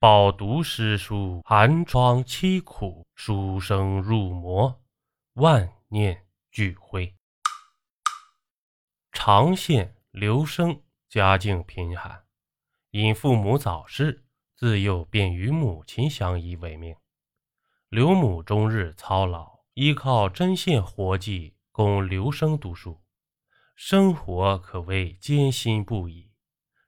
饱读诗书，寒窗凄苦，书生入魔，万念俱灰。常县刘生家境贫寒，因父母早逝，自幼便与母亲相依为命。刘母终日操劳，依靠针线活计供刘生读书，生活可谓艰辛不已。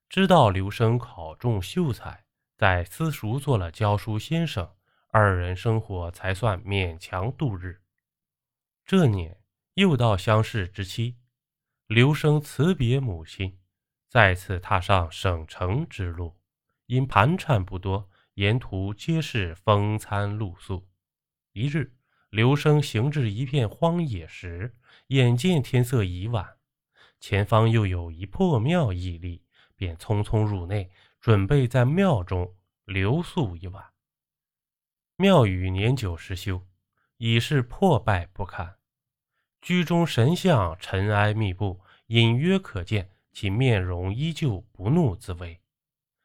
知道刘生考中秀才。在私塾做了教书先生，二人生活才算勉强度日。这年又到乡试之期，刘生辞别母亲，再次踏上省城之路。因盘缠不多，沿途皆是风餐露宿。一日，刘生行至一片荒野时，眼见天色已晚，前方又有一破庙屹立，便匆匆入内。准备在庙中留宿一晚。庙宇年久失修，已是破败不堪。居中神像尘埃密布，隐约可见其面容依旧不怒自威。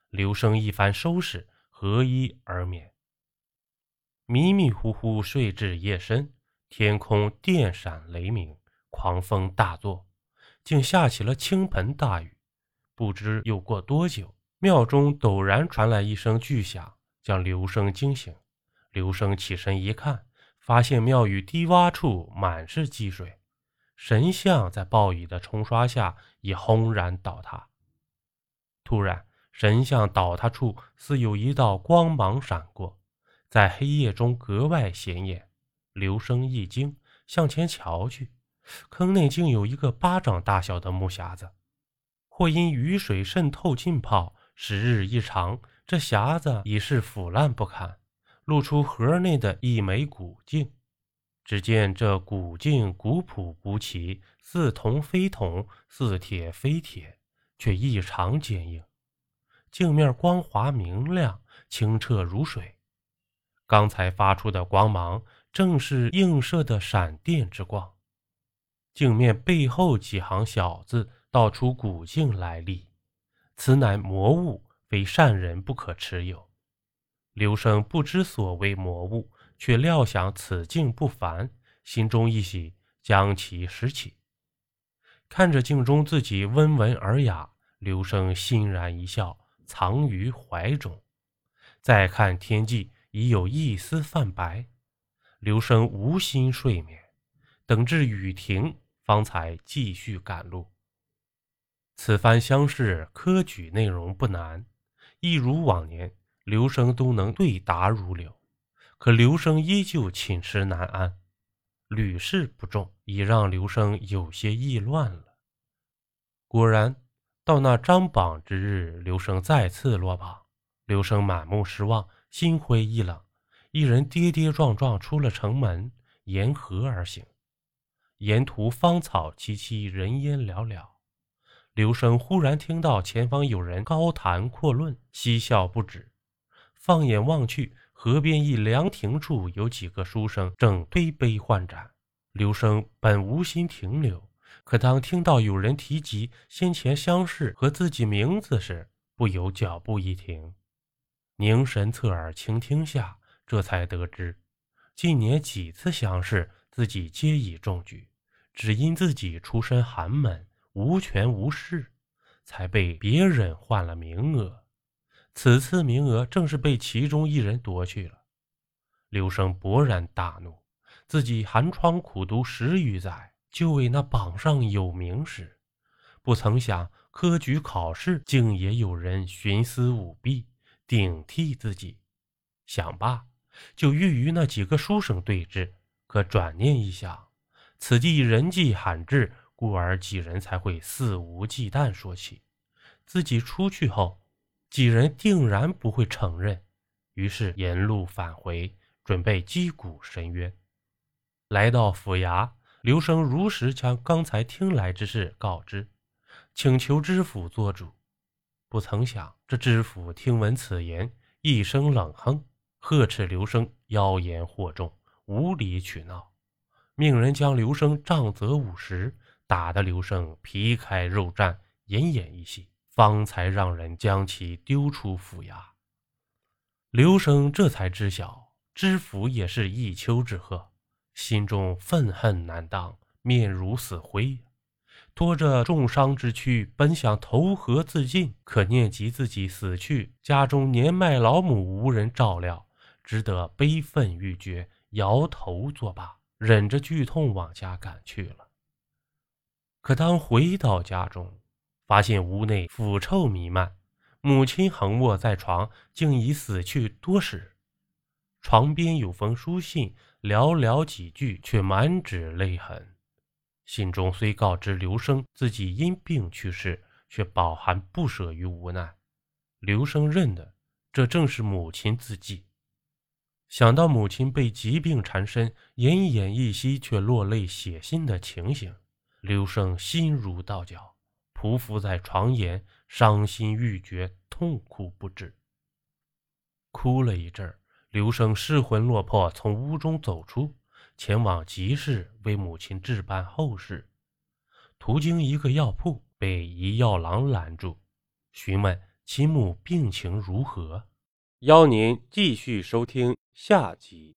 刘生一番收拾，合衣而眠。迷迷糊糊睡至夜深，天空电闪雷鸣，狂风大作，竟下起了倾盆大雨。不知又过多久。庙中陡然传来一声巨响，将刘生惊醒。刘生起身一看，发现庙宇低洼处满是积水，神像在暴雨的冲刷下已轰然倒塌。突然，神像倒塌处似有一道光芒闪过，在黑夜中格外显眼。刘生一惊，向前瞧去，坑内竟有一个巴掌大小的木匣子，或因雨水渗透浸泡。时日一长，这匣子已是腐烂不堪，露出盒内的一枚古镜。只见这古镜古朴无奇，似铜非铜，似铁非铁，却异常坚硬。镜面光滑明亮，清澈如水。刚才发出的光芒，正是映射的闪电之光。镜面背后几行小字，道出古镜来历。此乃魔物，非善人不可持有。刘生不知所谓魔物，却料想此镜不凡，心中一喜，将其拾起。看着镜中自己温文尔雅，刘生欣然一笑，藏于怀中。再看天际，已有一丝泛白。刘生无心睡眠，等至雨停，方才继续赶路。此番乡试科举内容不难，一如往年，刘生都能对答如流。可刘生依旧寝食难安，屡试不中，已让刘生有些意乱了。果然，到那张榜之日，刘生再次落榜。刘生满目失望，心灰意冷，一人跌跌撞撞出了城门，沿河而行。沿途芳草萋萋，人烟寥寥。刘生忽然听到前方有人高谈阔论，嬉笑不止。放眼望去，河边一凉亭处有几个书生正推杯换盏。刘生本无心停留，可当听到有人提及先前相识和自己名字时，不由脚步一停，凝神侧耳倾听下，这才得知，近年几次相识，自己皆已中举，只因自己出身寒门。无权无势，才被别人换了名额。此次名额正是被其中一人夺去了。刘生勃然大怒，自己寒窗苦读十余载，就为那榜上有名时，不曾想科举考试竟也有人徇私舞弊，顶替自己。想罢，就欲与那几个书生对峙。可转念一想，此地人迹罕至。故而几人才会肆无忌惮说起，自己出去后，几人定然不会承认。于是沿路返回，准备击鼓申冤。来到府衙，刘生如实将刚才听来之事告知，请求知府做主。不曾想这知府听闻此言，一声冷哼，呵斥刘生妖言惑众，无理取闹，命人将刘生杖责五十。打得刘生皮开肉绽，奄奄一息，方才让人将其丢出府衙。刘生这才知晓，知府也是一丘之貉，心中愤恨难当，面如死灰。拖着重伤之躯，本想投河自尽，可念及自己死去，家中年迈老母无人照料，只得悲愤欲绝，摇头作罢，忍着剧痛往家赶去了。可当回到家中，发现屋内腐臭弥漫，母亲横卧在床，竟已死去多时。床边有封书信，寥寥几句，却满纸泪痕。信中虽告知刘生自己因病去世，却饱含不舍与无奈。刘生认得，这正是母亲自己。想到母亲被疾病缠身，奄奄一息却落泪写信的情形，刘生心如刀绞，匍匐在床沿，伤心欲绝，痛哭不止。哭了一阵儿，刘生失魂落魄，从屋中走出。前往集市为母亲置办后事，途经一个药铺，被一药郎拦住，询问其母病情如何。邀您继续收听下集。